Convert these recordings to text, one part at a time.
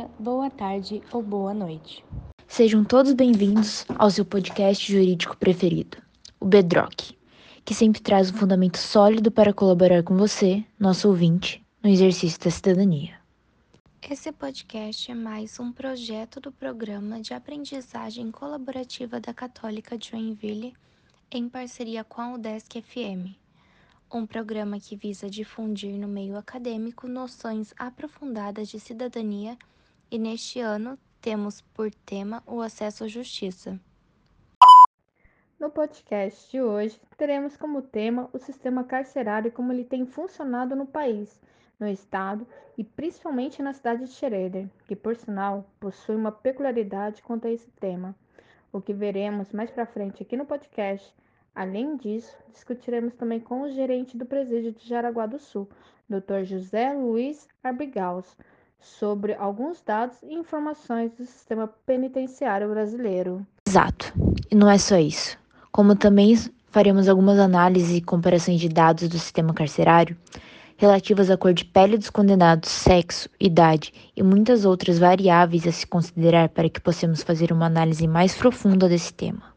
dia, boa tarde ou boa noite. Sejam todos bem-vindos ao seu podcast jurídico preferido, o Bedrock, que sempre traz um fundamento sólido para colaborar com você, nosso ouvinte, no exercício da cidadania. Esse podcast é mais um projeto do programa de aprendizagem colaborativa da Católica Joinville, em parceria com a UDESC FM um programa que visa difundir no meio acadêmico noções aprofundadas de cidadania, e neste ano temos por tema o acesso à justiça. No podcast de hoje, teremos como tema o sistema carcerário e como ele tem funcionado no país, no estado e principalmente na cidade de Schroeder, que por sinal possui uma peculiaridade quanto a esse tema. O que veremos mais para frente aqui no podcast Além disso, discutiremos também com o gerente do presídio de Jaraguá do Sul, Dr. José Luiz Arbigaus, sobre alguns dados e informações do sistema penitenciário brasileiro. Exato. E não é só isso. Como também faremos algumas análises e comparações de dados do sistema carcerário relativas à cor de pele dos condenados, sexo, idade e muitas outras variáveis a se considerar para que possamos fazer uma análise mais profunda desse tema.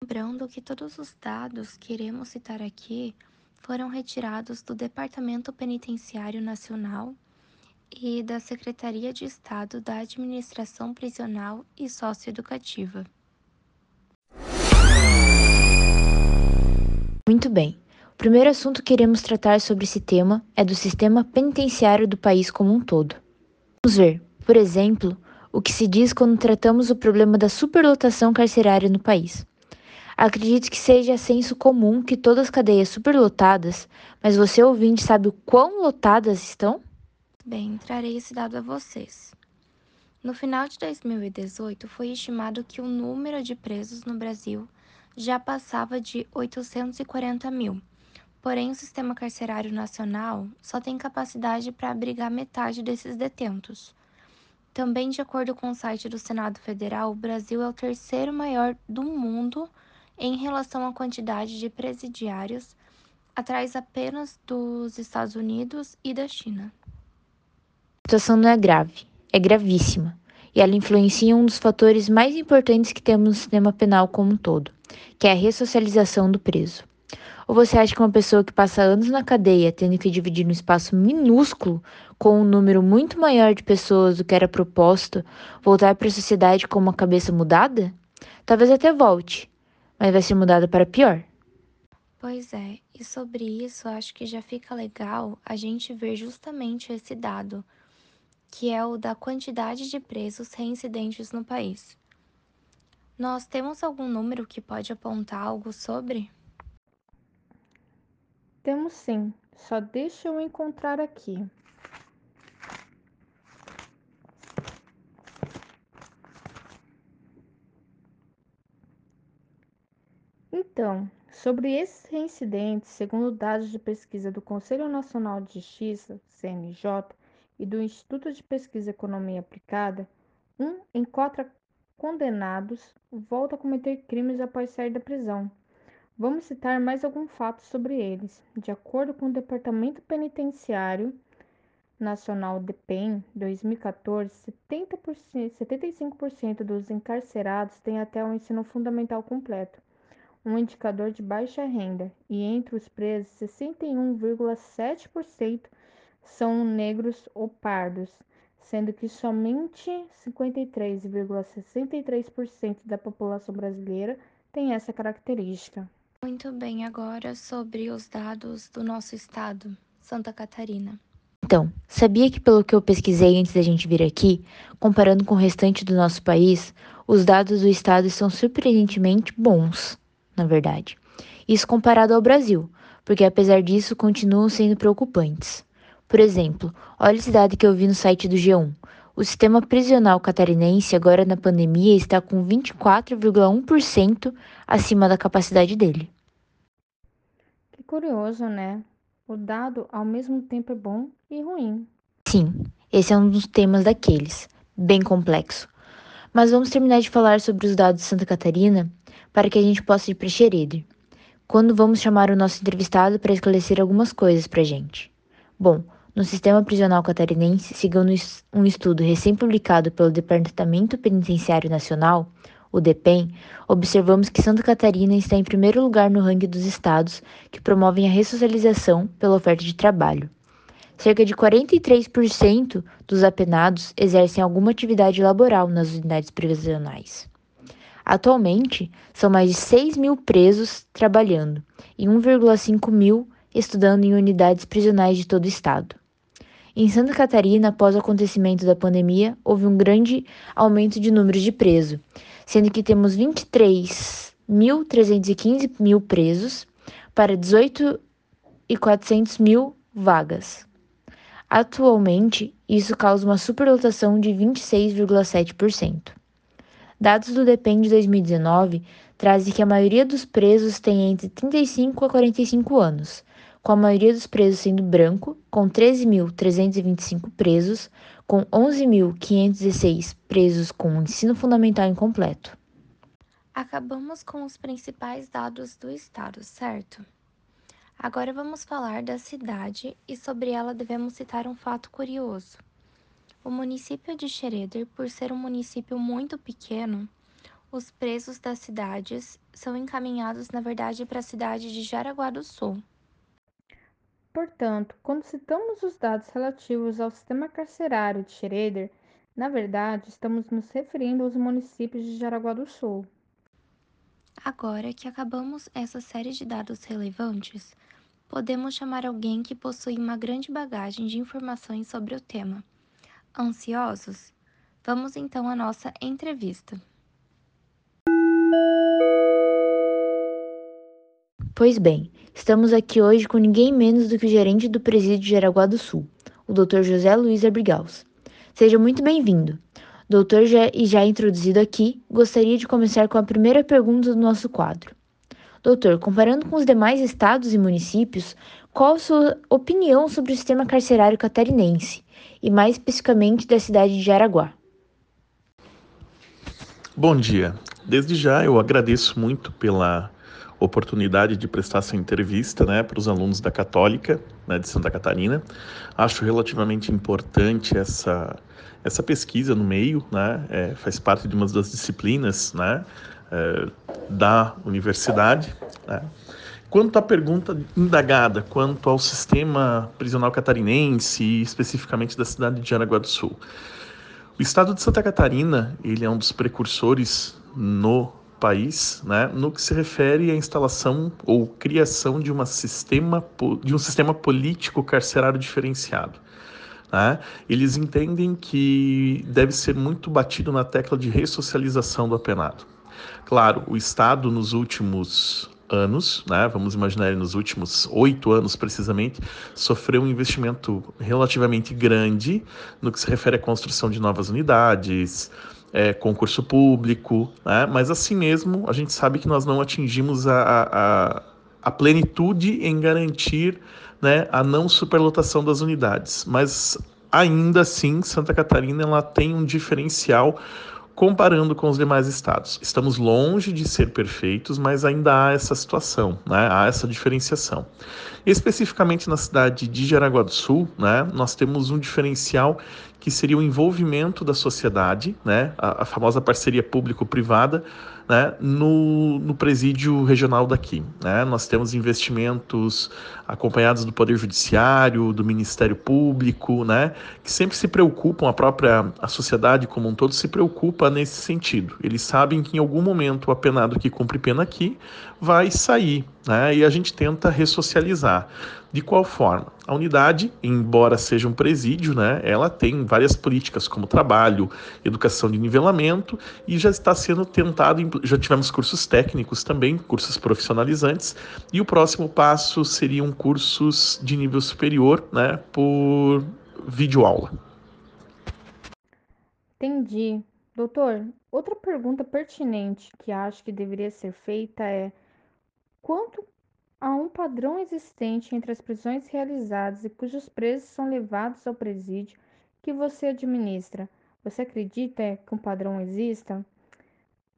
Lembrando que todos os dados que iremos citar aqui foram retirados do Departamento Penitenciário Nacional e da Secretaria de Estado da Administração Prisional e Socioeducativa. Muito bem. O primeiro assunto que iremos tratar sobre esse tema é do sistema penitenciário do país como um todo. Vamos ver, por exemplo, o que se diz quando tratamos o problema da superlotação carcerária no país. Acredito que seja senso comum que todas as cadeias superlotadas, mas você ouvinte sabe o quão lotadas estão? Bem, trarei esse dado a vocês. No final de 2018, foi estimado que o número de presos no Brasil já passava de 840 mil. Porém, o sistema carcerário nacional só tem capacidade para abrigar metade desses detentos. Também, de acordo com o site do Senado Federal, o Brasil é o terceiro maior do mundo em relação à quantidade de presidiários, atrás apenas dos Estados Unidos e da China. A situação não é grave, é gravíssima, e ela influencia um dos fatores mais importantes que temos no sistema penal como um todo, que é a ressocialização do preso. Ou você acha que uma pessoa que passa anos na cadeia, tendo que dividir um espaço minúsculo com um número muito maior de pessoas do que era proposto, voltar para a sociedade com uma cabeça mudada? Talvez até volte, mas vai ser mudada para pior. Pois é, e sobre isso acho que já fica legal a gente ver justamente esse dado, que é o da quantidade de presos reincidentes no país. Nós temos algum número que pode apontar algo sobre? Temos sim, só deixa eu encontrar aqui. Então, sobre esses reincidentes, segundo dados de pesquisa do Conselho Nacional de Justiça, CNJ, e do Instituto de Pesquisa Economia Aplicada, um em quatro condenados volta a cometer crimes após sair da prisão. Vamos citar mais algum fato sobre eles. De acordo com o Departamento Penitenciário Nacional DEPEN 2014, 70%, 75% dos encarcerados têm até o ensino fundamental completo um indicador de baixa renda, e entre os presos, 61,7% são negros ou pardos, sendo que somente 53,63% da população brasileira tem essa característica. Muito bem, agora sobre os dados do nosso estado, Santa Catarina. Então, sabia que pelo que eu pesquisei antes da gente vir aqui, comparando com o restante do nosso país, os dados do estado são surpreendentemente bons na verdade. Isso comparado ao Brasil, porque apesar disso continuam sendo preocupantes. Por exemplo, olha esse dado que eu vi no site do G1. O sistema prisional catarinense, agora na pandemia, está com 24,1% acima da capacidade dele. Que curioso, né? O dado ao mesmo tempo é bom e ruim. Sim, esse é um dos temas daqueles, bem complexo. Mas vamos terminar de falar sobre os dados de Santa Catarina para que a gente possa ir para Xereder, quando vamos chamar o nosso entrevistado para esclarecer algumas coisas para a gente. Bom, No sistema prisional catarinense, segundo um estudo recém-publicado pelo Departamento Penitenciário Nacional, o DEPEN, observamos que Santa Catarina está em primeiro lugar no ranking dos estados que promovem a ressocialização pela oferta de trabalho. Cerca de 43% dos apenados exercem alguma atividade laboral nas unidades prisionais. Atualmente, são mais de 6 mil presos trabalhando e 1,5 mil estudando em unidades prisionais de todo o estado. Em Santa Catarina, após o acontecimento da pandemia, houve um grande aumento de números de presos, sendo que temos 23.315 mil presos para 18.400 mil vagas. Atualmente, isso causa uma superlotação de 26,7%. Dados do DEPEN de 2019 trazem que a maioria dos presos tem entre 35 a 45 anos, com a maioria dos presos sendo branco, com 13.325 presos, com 11.516 presos com ensino fundamental incompleto. Acabamos com os principais dados do estado, certo? Agora vamos falar da cidade e sobre ela devemos citar um fato curioso. O município de Xereder, por ser um município muito pequeno, os presos das cidades são encaminhados, na verdade, para a cidade de Jaraguá do Sul. Portanto, quando citamos os dados relativos ao sistema carcerário de Schroeder, na verdade, estamos nos referindo aos municípios de Jaraguá do Sul. Agora que acabamos essa série de dados relevantes, podemos chamar alguém que possui uma grande bagagem de informações sobre o tema. Ansiosos? Vamos então à nossa entrevista. Pois bem, estamos aqui hoje com ninguém menos do que o gerente do presídio de Jaraguá do Sul, o Dr. José Luiz Abrigaus. Seja muito bem-vindo. Doutor, já, e já introduzido aqui, gostaria de começar com a primeira pergunta do nosso quadro. Doutor, comparando com os demais estados e municípios, qual a sua opinião sobre o sistema carcerário catarinense e mais especificamente da cidade de Jaraguá? Bom dia. Desde já eu agradeço muito pela oportunidade de prestar essa entrevista né, para os alunos da Católica né, de Santa Catarina. Acho relativamente importante essa, essa pesquisa no meio, né, é, faz parte de uma das disciplinas né, é, da universidade. Né. Quanto à pergunta indagada, quanto ao sistema prisional catarinense e especificamente da cidade de Jaraguá do Sul, o estado de Santa Catarina ele é um dos precursores no país, né, no que se refere à instalação ou criação de, uma sistema, de um sistema político carcerário diferenciado. Né? Eles entendem que deve ser muito batido na tecla de ressocialização do apenado. Claro, o Estado nos últimos anos, né, vamos imaginar nos últimos oito anos precisamente, sofreu um investimento relativamente grande no que se refere à construção de novas unidades, é, concurso público, né? mas assim mesmo a gente sabe que nós não atingimos a, a, a plenitude em garantir né, a não superlotação das unidades, mas ainda assim Santa Catarina ela tem um diferencial comparando com os demais estados. Estamos longe de ser perfeitos, mas ainda há essa situação, né? há essa diferenciação. Especificamente na cidade de Jaraguá do Sul, né, nós temos um diferencial que seria o envolvimento da sociedade, né, a, a famosa parceria público-privada, né, no, no presídio regional daqui. Né? Nós temos investimentos acompanhados do Poder Judiciário, do Ministério Público, né, que sempre se preocupam, a própria a sociedade como um todo se preocupa nesse sentido. Eles sabem que em algum momento o apenado que cumpre pena aqui vai sair, né, e a gente tenta ressocializar. De qual forma? A unidade, embora seja um presídio, né, ela tem várias políticas como trabalho, educação de nivelamento e já está sendo tentado, já tivemos cursos técnicos também, cursos profissionalizantes, e o próximo passo seriam cursos de nível superior, né, por videoaula. Entendi. Doutor, outra pergunta pertinente que acho que deveria ser feita é quanto há um padrão existente entre as prisões realizadas e cujos presos são levados ao presídio que você administra. Você acredita que um padrão exista?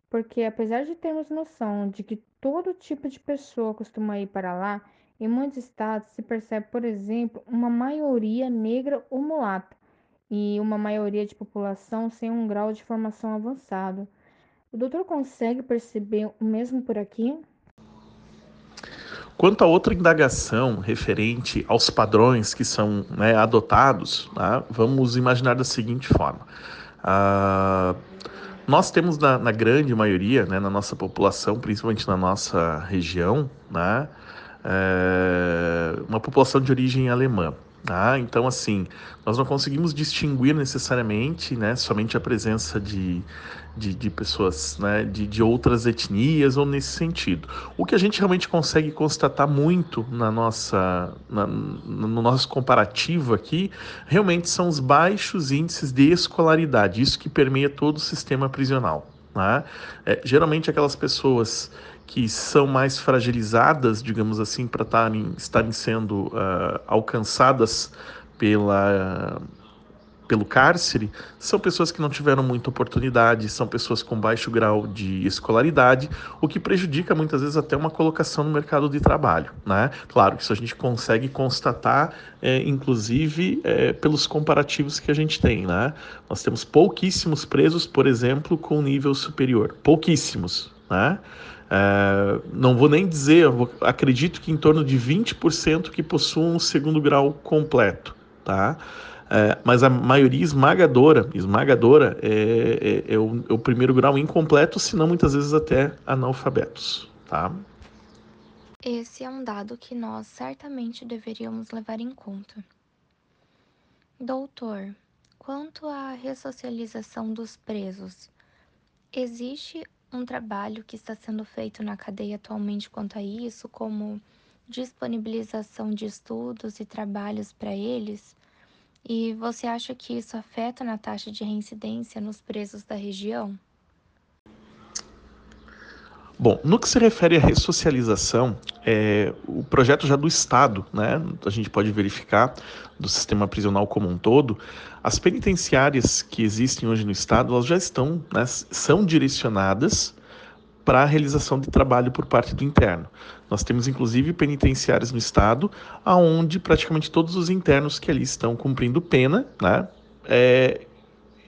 Porque apesar de termos noção de que todo tipo de pessoa costuma ir para lá, Em muitos estados se percebe, por exemplo, uma maioria negra ou mulata e uma maioria de população sem um grau de formação avançado. O doutor consegue perceber o mesmo por aqui? Quanto a outra indagação referente aos padrões que são né, adotados, né, vamos imaginar da seguinte forma. Uh, nós temos na, na, grande maioria, né, na nossa população, principalmente na nossa região, né, é, uma população de origem alemã. Tá? Então, assim, nós não conseguimos distinguir necessariamente né, somente a presença de, de, de pessoas né, de, de outras etnias ou nesse sentido. O que a gente realmente consegue constatar muito na nossa, na, no nosso comparativo aqui, realmente são os baixos índices de escolaridade, isso que permeia todo o sistema prisional. Né? É, geralmente aquelas pessoas que são mais fragilizadas, digamos assim, para estarem sendo uh, alcançadas pela pelo cárcere são pessoas que não tiveram muita oportunidade, são pessoas com baixo grau de escolaridade, o que prejudica muitas vezes até uma colocação no mercado de trabalho. Né? Claro que isso a gente consegue constatar, é, inclusive, é, pelos comparativos que a gente tem. Né? Nós temos pouquíssimos presos, por exemplo, com nível superior. Pouquíssimos. Né? É, não vou nem dizer, vou, acredito que em torno de 20% que possuam um segundo grau completo. Tá? É, mas a maioria esmagadora, esmagadora é, é, é, o, é, o, primeiro grau incompleto, se não muitas vezes até analfabetos, tá? Esse é um dado que nós certamente deveríamos levar em conta. Doutor, quanto à ressocialização dos presos, existe um trabalho que está sendo feito na cadeia atualmente quanto a isso, como disponibilização de estudos e trabalhos para eles? E você acha que isso afeta na taxa de reincidência nos presos da região? Bom, no que se refere à ressocialização, é, o projeto já do Estado, né, a gente pode verificar, do sistema prisional como um todo, as penitenciárias que existem hoje no Estado, elas já estão, né, são direcionadas para a realização de trabalho por parte do interno. Nós temos inclusive penitenciárias no estado, aonde praticamente todos os internos que ali estão cumprindo pena, né, é,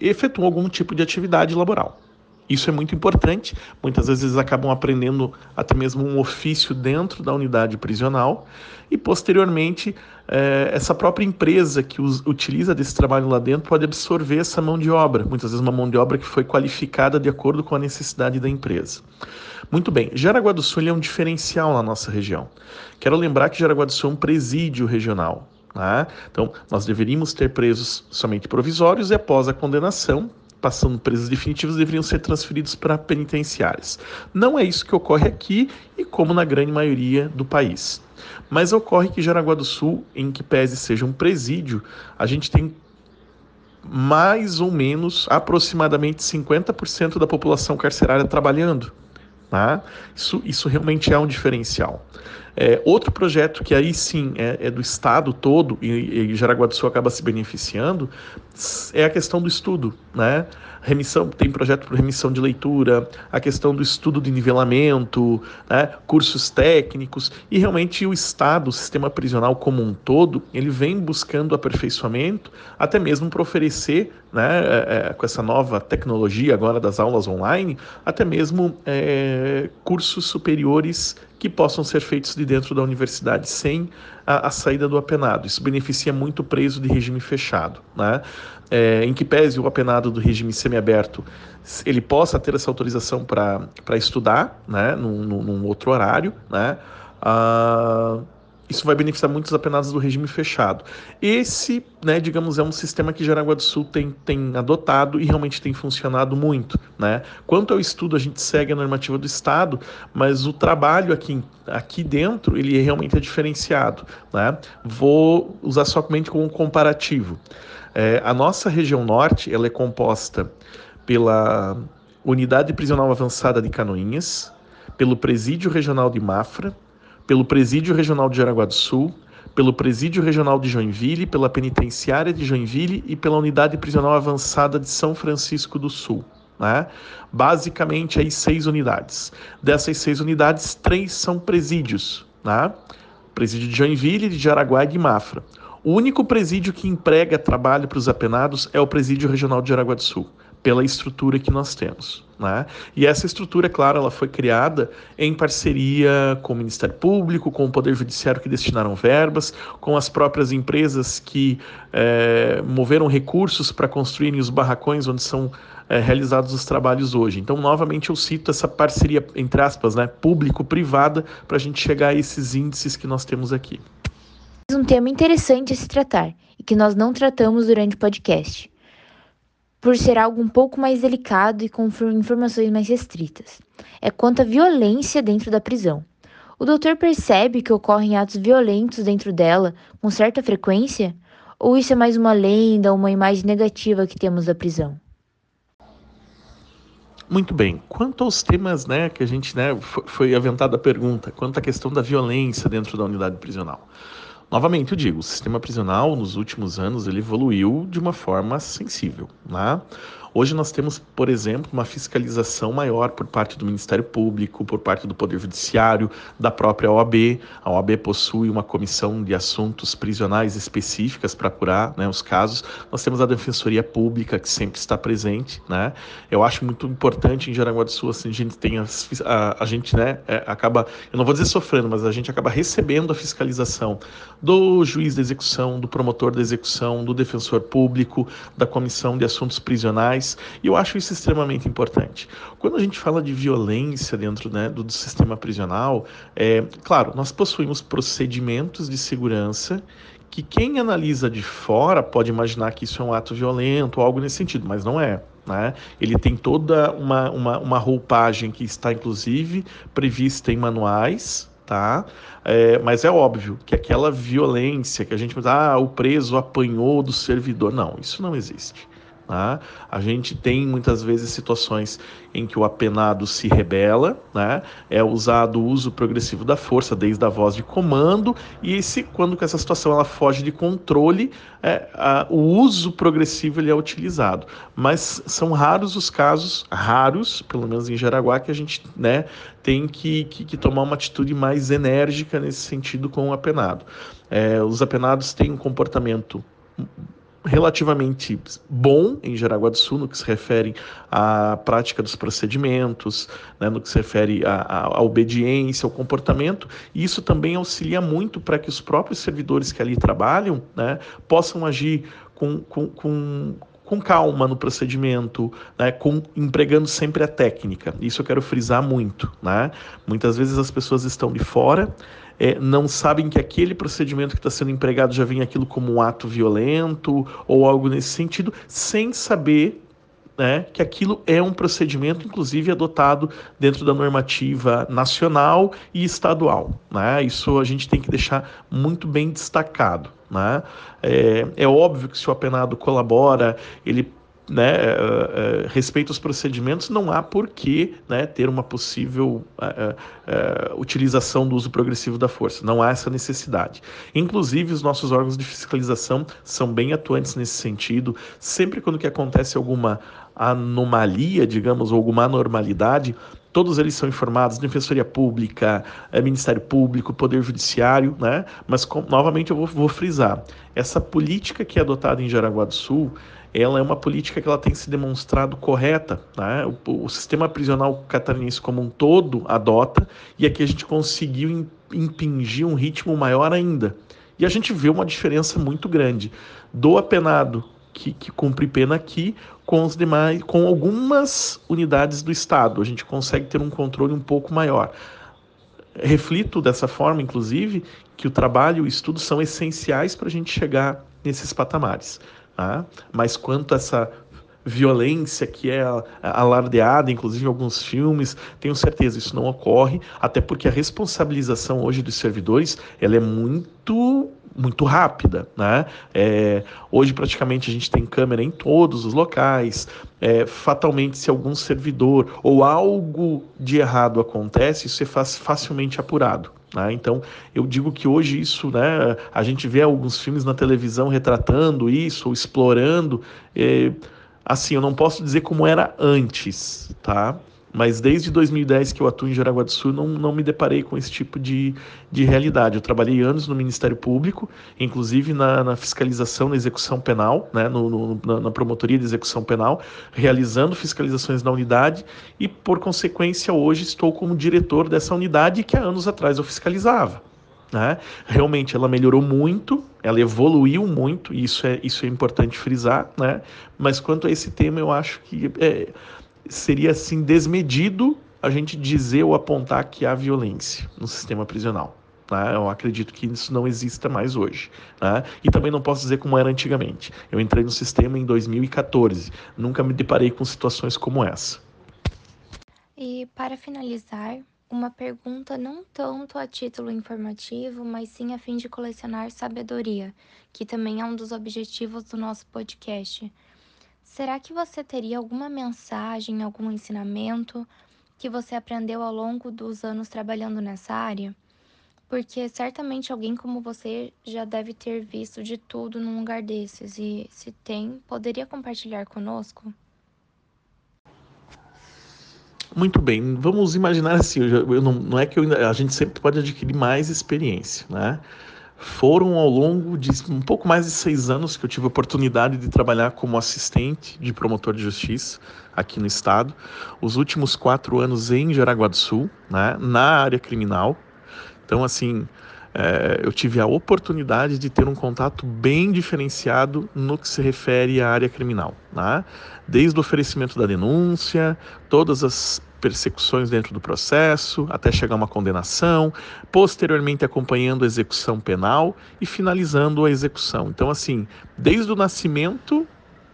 efetuam algum tipo de atividade laboral. Isso é muito importante. Muitas vezes eles acabam aprendendo até mesmo um ofício dentro da unidade prisional e posteriormente é, essa própria empresa que utiliza desse trabalho lá dentro pode absorver essa mão de obra, muitas vezes uma mão de obra que foi qualificada de acordo com a necessidade da empresa. Muito bem, Jaraguá do Sul é um diferencial na nossa região. Quero lembrar que Jaraguá do Sul é um presídio regional. Né? Então, nós deveríamos ter presos somente provisórios e após a condenação, passando presos definitivos, deveriam ser transferidos para penitenciárias. Não é isso que ocorre aqui e como na grande maioria do país. Mas ocorre que Jaraguá do Sul, em que pese seja um presídio, a gente tem mais ou menos aproximadamente 50% da população carcerária trabalhando. Tá? Isso, isso realmente é um diferencial. É, outro projeto que aí sim é, é do Estado todo e, e Jaraguá do Sul acaba se beneficiando é a questão do estudo, né? Remissão, tem projeto para remissão de leitura, a questão do estudo de nivelamento, né? cursos técnicos, e realmente o Estado, o sistema prisional como um todo, ele vem buscando aperfeiçoamento, até mesmo para oferecer, né, é, é, com essa nova tecnologia agora das aulas online, até mesmo é, cursos superiores que possam ser feitos de dentro da universidade sem a, a saída do apenado. Isso beneficia muito o preso de regime fechado. Né? É, em que pese o apenado do regime semiaberto ele possa ter essa autorização para estudar né, num, num, outro horário, né? Ah, isso vai beneficiar muitos apenados do regime fechado. Esse, né, digamos, é um sistema que Jaraguá do Sul tem, tem adotado e realmente tem funcionado muito. Né? Quanto ao estudo, a gente segue a normativa do Estado, mas o trabalho aqui, aqui dentro, ele realmente é diferenciado. Né? Vou usar somente como um comparativo. É, a nossa região norte, ela é composta pela Unidade Prisional Avançada de Canoinhas, pelo Presídio Regional de Mafra, pelo Presídio Regional de Jaraguá do Sul, pelo Presídio Regional de Joinville, pela Penitenciária de Joinville e pela Unidade Prisional Avançada de São Francisco do Sul. Né? Basicamente, aí seis unidades. Dessas seis unidades, três são presídios. Né? presídio de Joinville, de Jaraguá e de Mafra. O único presídio que emprega trabalho para os apenados é o Presídio Regional de Jaraguá do Sul, pela estrutura que nós temos. Né? E essa estrutura, claro, ela foi criada em parceria com o Ministério Público, com o Poder Judiciário que destinaram verbas, com as próprias empresas que é, moveram recursos para construírem os barracões onde são é, realizados os trabalhos hoje. Então, novamente, eu cito essa parceria, entre aspas, né, público-privada, para a gente chegar a esses índices que nós temos aqui. Um tema interessante a se tratar e que nós não tratamos durante o podcast por ser algo um pouco mais delicado e com informações mais restritas. É quanto à violência dentro da prisão. O doutor percebe que ocorrem atos violentos dentro dela com certa frequência? Ou isso é mais uma lenda uma imagem negativa que temos da prisão? Muito bem. Quanto aos temas, né, que a gente, né, foi aventada a pergunta, quanto à questão da violência dentro da unidade prisional. Novamente, eu digo, o sistema prisional nos últimos anos ele evoluiu de uma forma sensível. Né? Hoje nós temos, por exemplo, uma fiscalização maior por parte do Ministério Público, por parte do Poder Judiciário, da própria OAB. A OAB possui uma comissão de assuntos prisionais específicas para apurar né, os casos. Nós temos a Defensoria Pública, que sempre está presente. Né? Eu acho muito importante em Jaraguá do Sul, assim, a gente tem a, a, a gente né, é, acaba, eu não vou dizer sofrendo, mas a gente acaba recebendo a fiscalização do juiz da execução, do promotor da execução, do defensor público, da comissão de assuntos prisionais e eu acho isso extremamente importante. Quando a gente fala de violência dentro né, do, do sistema prisional, é, claro, nós possuímos procedimentos de segurança que quem analisa de fora pode imaginar que isso é um ato violento ou algo nesse sentido, mas não é. Né? Ele tem toda uma, uma, uma roupagem que está, inclusive, prevista em manuais, tá? É, mas é óbvio que aquela violência que a gente ah, o preso apanhou do servidor, não, isso não existe. Né? A gente tem muitas vezes situações em que o apenado se rebela, né? é usado o uso progressivo da força, desde a voz de comando, e se, quando essa situação ela foge de controle, é, a, o uso progressivo ele é utilizado. Mas são raros os casos, raros, pelo menos em Jaraguá, que a gente né, tem que, que, que tomar uma atitude mais enérgica nesse sentido com o apenado. É, os apenados têm um comportamento relativamente bom em Jaraguá do Sul no que se refere à prática dos procedimentos, né, no que se refere à, à, obediência, ao comportamento, e isso também auxilia muito para que os próprios servidores que ali trabalham né, possam agir com, com, com, com calma no procedimento, né, com, empregando sempre a técnica. Isso eu quero frisar muito. Né? Muitas vezes as pessoas estão de fora é, não sabem que aquele procedimento que está sendo empregado já vem aquilo como um ato violento ou algo nesse sentido, sem saber né, que aquilo é um procedimento, inclusive adotado dentro da normativa nacional e estadual. Né? Isso a gente tem que deixar muito bem destacado. Né? É, é óbvio que se o apenado colabora, ele né, uh, uh, respeito aos procedimentos, não há por que né, ter uma possível uh, utilização do uso progressivo da força. Não há essa necessidade. Inclusive, os nossos órgãos de fiscalização são bem atuantes nesse sentido. Sempre quando que acontece alguma anomalia, digamos, ou alguma anormalidade, todos eles são informados, Defensoria Pública, Ministério Público, Poder Judiciário, né? Mas, com, novamente, eu vou, vou frisar, essa política que é adotada em Jaraguá do Sul, ela é uma política que ela tem se demonstrado correta. Né? O, o, sistema prisional catarinense como um todo adota, e aqui a gente conseguiu impingir um ritmo maior ainda. E a gente vê uma diferença muito grande do apenado que, que cumpre pena aqui com os demais, com algumas unidades do Estado. A gente consegue ter um controle um pouco maior. Reflito dessa forma, inclusive, que o trabalho e o estudo são essenciais para a gente chegar nesses patamares. Tá? Mas quanto essa violência que é alardeada, inclusive em alguns filmes, tenho certeza isso não ocorre, até porque a responsabilização hoje dos servidores ela é muito muito rápida, né? É, hoje praticamente a gente tem câmera em todos os locais. É, fatalmente, se algum servidor ou algo de errado acontece, isso é facilmente apurado. Né? Então, eu digo que hoje isso, né, a gente vê alguns filmes na televisão retratando isso, ou explorando. É, assim, eu não posso dizer como era antes, tá? Mas desde 2010 que eu atuo em Jaraguá do Sul, não, não me deparei com esse tipo de, de realidade. Eu trabalhei anos no Ministério Público, inclusive na, na fiscalização na execução penal, né, no, no, na, na promotoria de execução penal, realizando fiscalizações na unidade e, por consequência, hoje estou como diretor dessa unidade que há anos atrás eu fiscalizava. Né? Realmente ela melhorou muito, ela evoluiu muito, e isso é, isso é importante frisar, né? mas quanto a esse tema, eu acho que é, seria assim desmedido a gente dizer ou apontar que há violência no sistema prisional. Né? Eu acredito que isso não exista mais hoje. Né? E também não posso dizer como era antigamente. Eu entrei no sistema em 2014, nunca me deparei com situações como essa. E para finalizar, uma pergunta não tanto a título informativo, mas sim a fim de colecionar sabedoria, que também é um dos objetivos do nosso podcast. Será que você teria alguma mensagem, algum ensinamento que você aprendeu ao longo dos anos trabalhando nessa área? Porque certamente alguém como você já deve ter visto de tudo num lugar desses e, se tem, poderia compartilhar conosco? Muito bem, vamos imaginar assim, eu, eu não, não, é que eu, a gente sempre pode adquirir mais experiência, né? Foram ao longo de um pouco mais de seis anos que eu tive a oportunidade de trabalhar como assistente de promotor de justiça aqui no estado. Os últimos quatro anos em Jaraguá do Sul, né, na área criminal. Então, assim, é, eu tive a oportunidade de ter um contato bem diferenciado no que se refere à área criminal. Né? Desde o oferecimento da denúncia, todas as persecuções dentro do processo, até chegar a uma condenação, posteriormente acompanhando a execução penal e finalizando a execução. Então, assim, desde o nascimento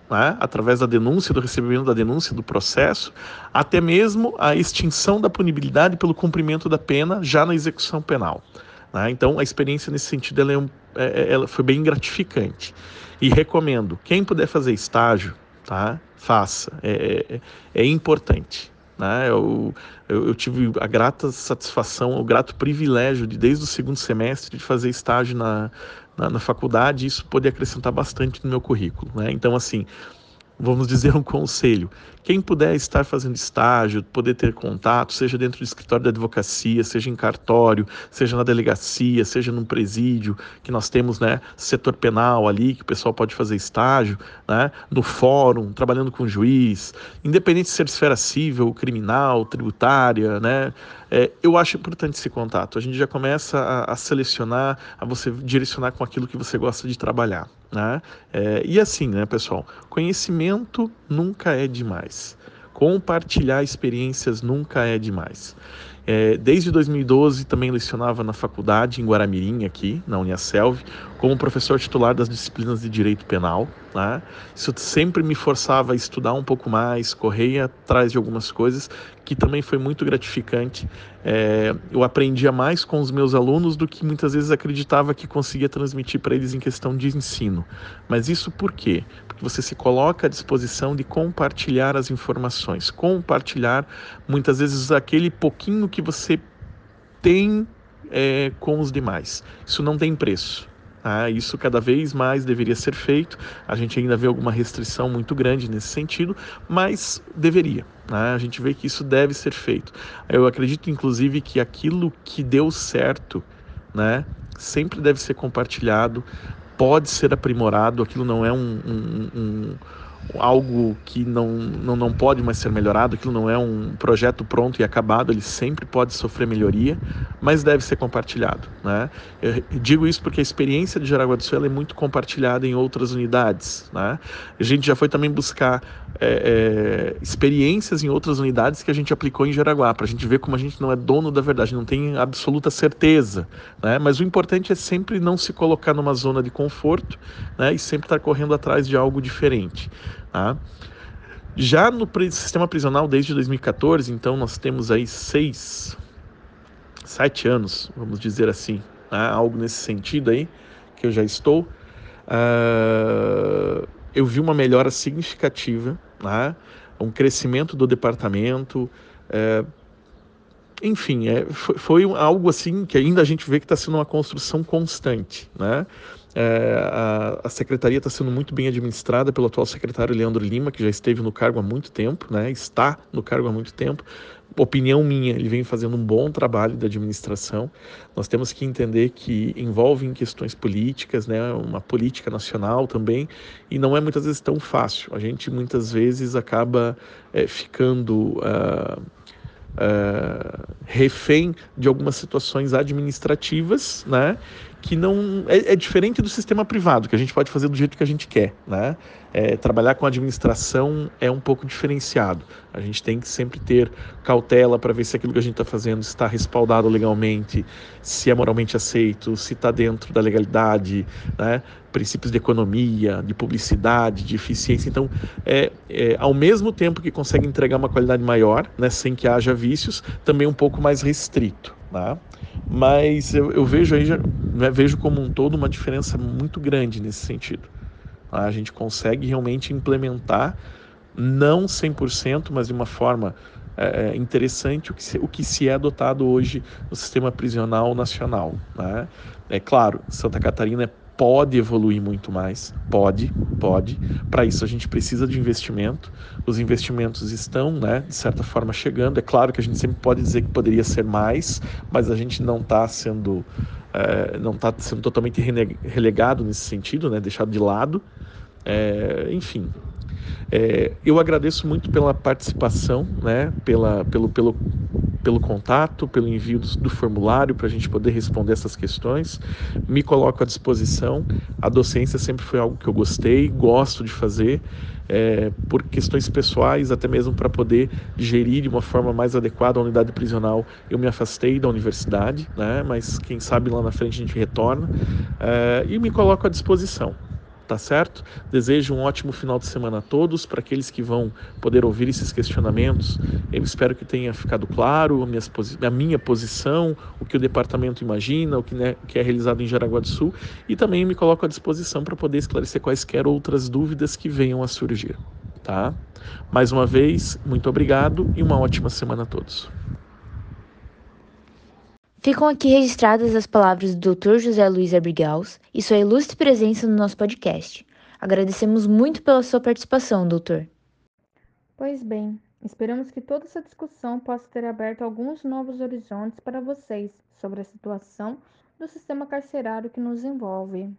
né, através da denúncia, do recebimento da denúncia, do processo, até mesmo a extinção da punibilidade pelo cumprimento da pena já na execução penal. Né? Então, a experiência nesse sentido ela, é um, é, é ela foi bem gratificante. E recomendo, quem puder fazer estágio, tá, faça, é, é, é importante. Né? Eu, eu, eu, tive a grata satisfação, o grato privilégio de, desde o segundo semestre, de fazer estágio na, na, na faculdade e isso poder acrescentar bastante no meu currículo. Né? Então, assim, vamos dizer, um conselho. Quem puder estar fazendo estágio, poder ter contato, seja dentro do escritório da advocacia, seja em cartório, seja na delegacia, seja num presídio, que nós temos, né, setor penal ali, que o pessoal pode fazer estágio, né, no fórum, trabalhando com juiz, independente de ser esfera civil, criminal, tributária, né, é, eu acho importante esse contato. A gente já começa a, a selecionar, a você direcionar com aquilo que você gosta de trabalhar. Né? É, e assim, né, pessoal? Conhecimento nunca é demais. Compartilhar experiências nunca é demais. É, desde 2012 também lecionava na faculdade em Guaramirim, aqui, na Uniaselv, como professor titular das disciplinas de Direito Penal. Né? Isso sempre me forçava a estudar um pouco mais, correr atrás de algumas coisas, que também foi muito gratificante. É, eu aprendia mais com os meus alunos do que muitas vezes acreditava que conseguia transmitir para eles em questão de ensino. Mas isso por quê? Porque você se coloca à disposição de compartilhar as informações, compartilhar muitas vezes aquele pouquinho que você tem é, com os demais. Isso não tem preço. Ah, isso cada vez mais deveria ser feito. A gente ainda vê alguma restrição muito grande nesse sentido, mas deveria. Né? A gente vê que isso deve ser feito. Eu acredito, inclusive, que aquilo que deu certo né, sempre deve ser compartilhado, pode ser aprimorado. Aquilo não é um, um, um algo que não, não, não pode mais ser melhorado, aquilo não é um projeto pronto e acabado, ele sempre pode sofrer melhoria, mas deve ser compartilhado. Né? Eu digo isso porque a experiência de Jaraguá do Sul é muito compartilhada em outras unidades. Né? A gente já foi também buscar é, é, experiências em outras unidades que a gente aplicou em Jaraguá, para a gente ver como a gente não é dono da verdade, não tem absoluta certeza. Né? Mas o importante é sempre não se colocar numa zona de conforto né? e sempre estar correndo atrás de algo diferente. Tá? Já no sistema prisional desde 2014, então nós temos aí seis, sete anos, vamos dizer assim, tá? algo nesse sentido aí que eu já estou. Uh, eu vi uma melhora significativa, tá? um crescimento do departamento. Uh, enfim, é, foi, foi, algo assim que ainda a gente vê que está sendo uma construção constante, né? É, a, a, secretaria está sendo muito bem administrada pelo atual secretário Leandro Lima, que já esteve no cargo há muito tempo, né? está no cargo há muito tempo. Opinião minha, ele vem fazendo um bom trabalho da administração. Nós temos que entender que envolve em questões políticas, né? uma política nacional também, e não é muitas vezes tão fácil. A gente muitas vezes acaba é, ficando. Uh, uh, refém de algumas situações administrativas, né? Que não é, é, diferente do sistema privado, que a gente pode fazer do jeito que a gente quer, né? É, trabalhar com administração é um pouco diferenciado. A gente tem que sempre ter cautela para ver se aquilo que a gente está fazendo está respaldado legalmente, se é moralmente aceito, se está dentro da legalidade, né? Princípios de economia, de publicidade, de eficiência. Então, é, é, ao mesmo tempo que consegue entregar uma qualidade maior, né, sem que haja vícios, também um pouco mais restrito. Tá? Mas eu, eu vejo aí, né, vejo como um todo uma diferença muito grande nesse sentido. Tá? A gente consegue realmente implementar, não 100%, mas de uma forma é, é, interessante o que, se, o que se é adotado hoje no sistema prisional nacional. Né? É claro, Santa Catarina é pode evoluir muito mais, pode, pode. Para isso a gente precisa de investimento. Os investimentos estão, né, de certa forma chegando. É claro que a gente sempre pode dizer que poderia ser mais, mas a gente não está sendo é, não está sendo totalmente relegado nesse sentido, né, deixado de lado. É, enfim, é, eu agradeço muito pela participação, né, pela, pelo, pelo pelo contato, pelo envio do, do formulário para a gente poder responder essas questões. Me coloco à disposição. A docência sempre foi algo que eu gostei, gosto de fazer. É, por questões pessoais, até mesmo para poder gerir de uma forma mais adequada a unidade prisional, eu me afastei da universidade, né? mas quem sabe lá na frente a gente retorna é, e me coloco à disposição tá certo? Desejo um ótimo final de semana a todos, para aqueles que vão poder ouvir esses questionamentos. Eu espero que tenha ficado claro a minha, posição, o que o departamento imagina, o que, né, que é realizado em Jaraguá do Sul e também me coloco à disposição para poder esclarecer quaisquer outras dúvidas que venham a surgir, tá? Mais uma vez, muito obrigado e uma ótima semana a todos. Ficam aqui registradas as palavras do Dr. José Luiz Abrigaus e sua ilustre presença no nosso podcast. Agradecemos muito pela sua participação, doutor. Pois bem, esperamos que toda essa discussão possa ter aberto alguns novos horizontes para vocês sobre a situação do sistema carcerário que nos envolve.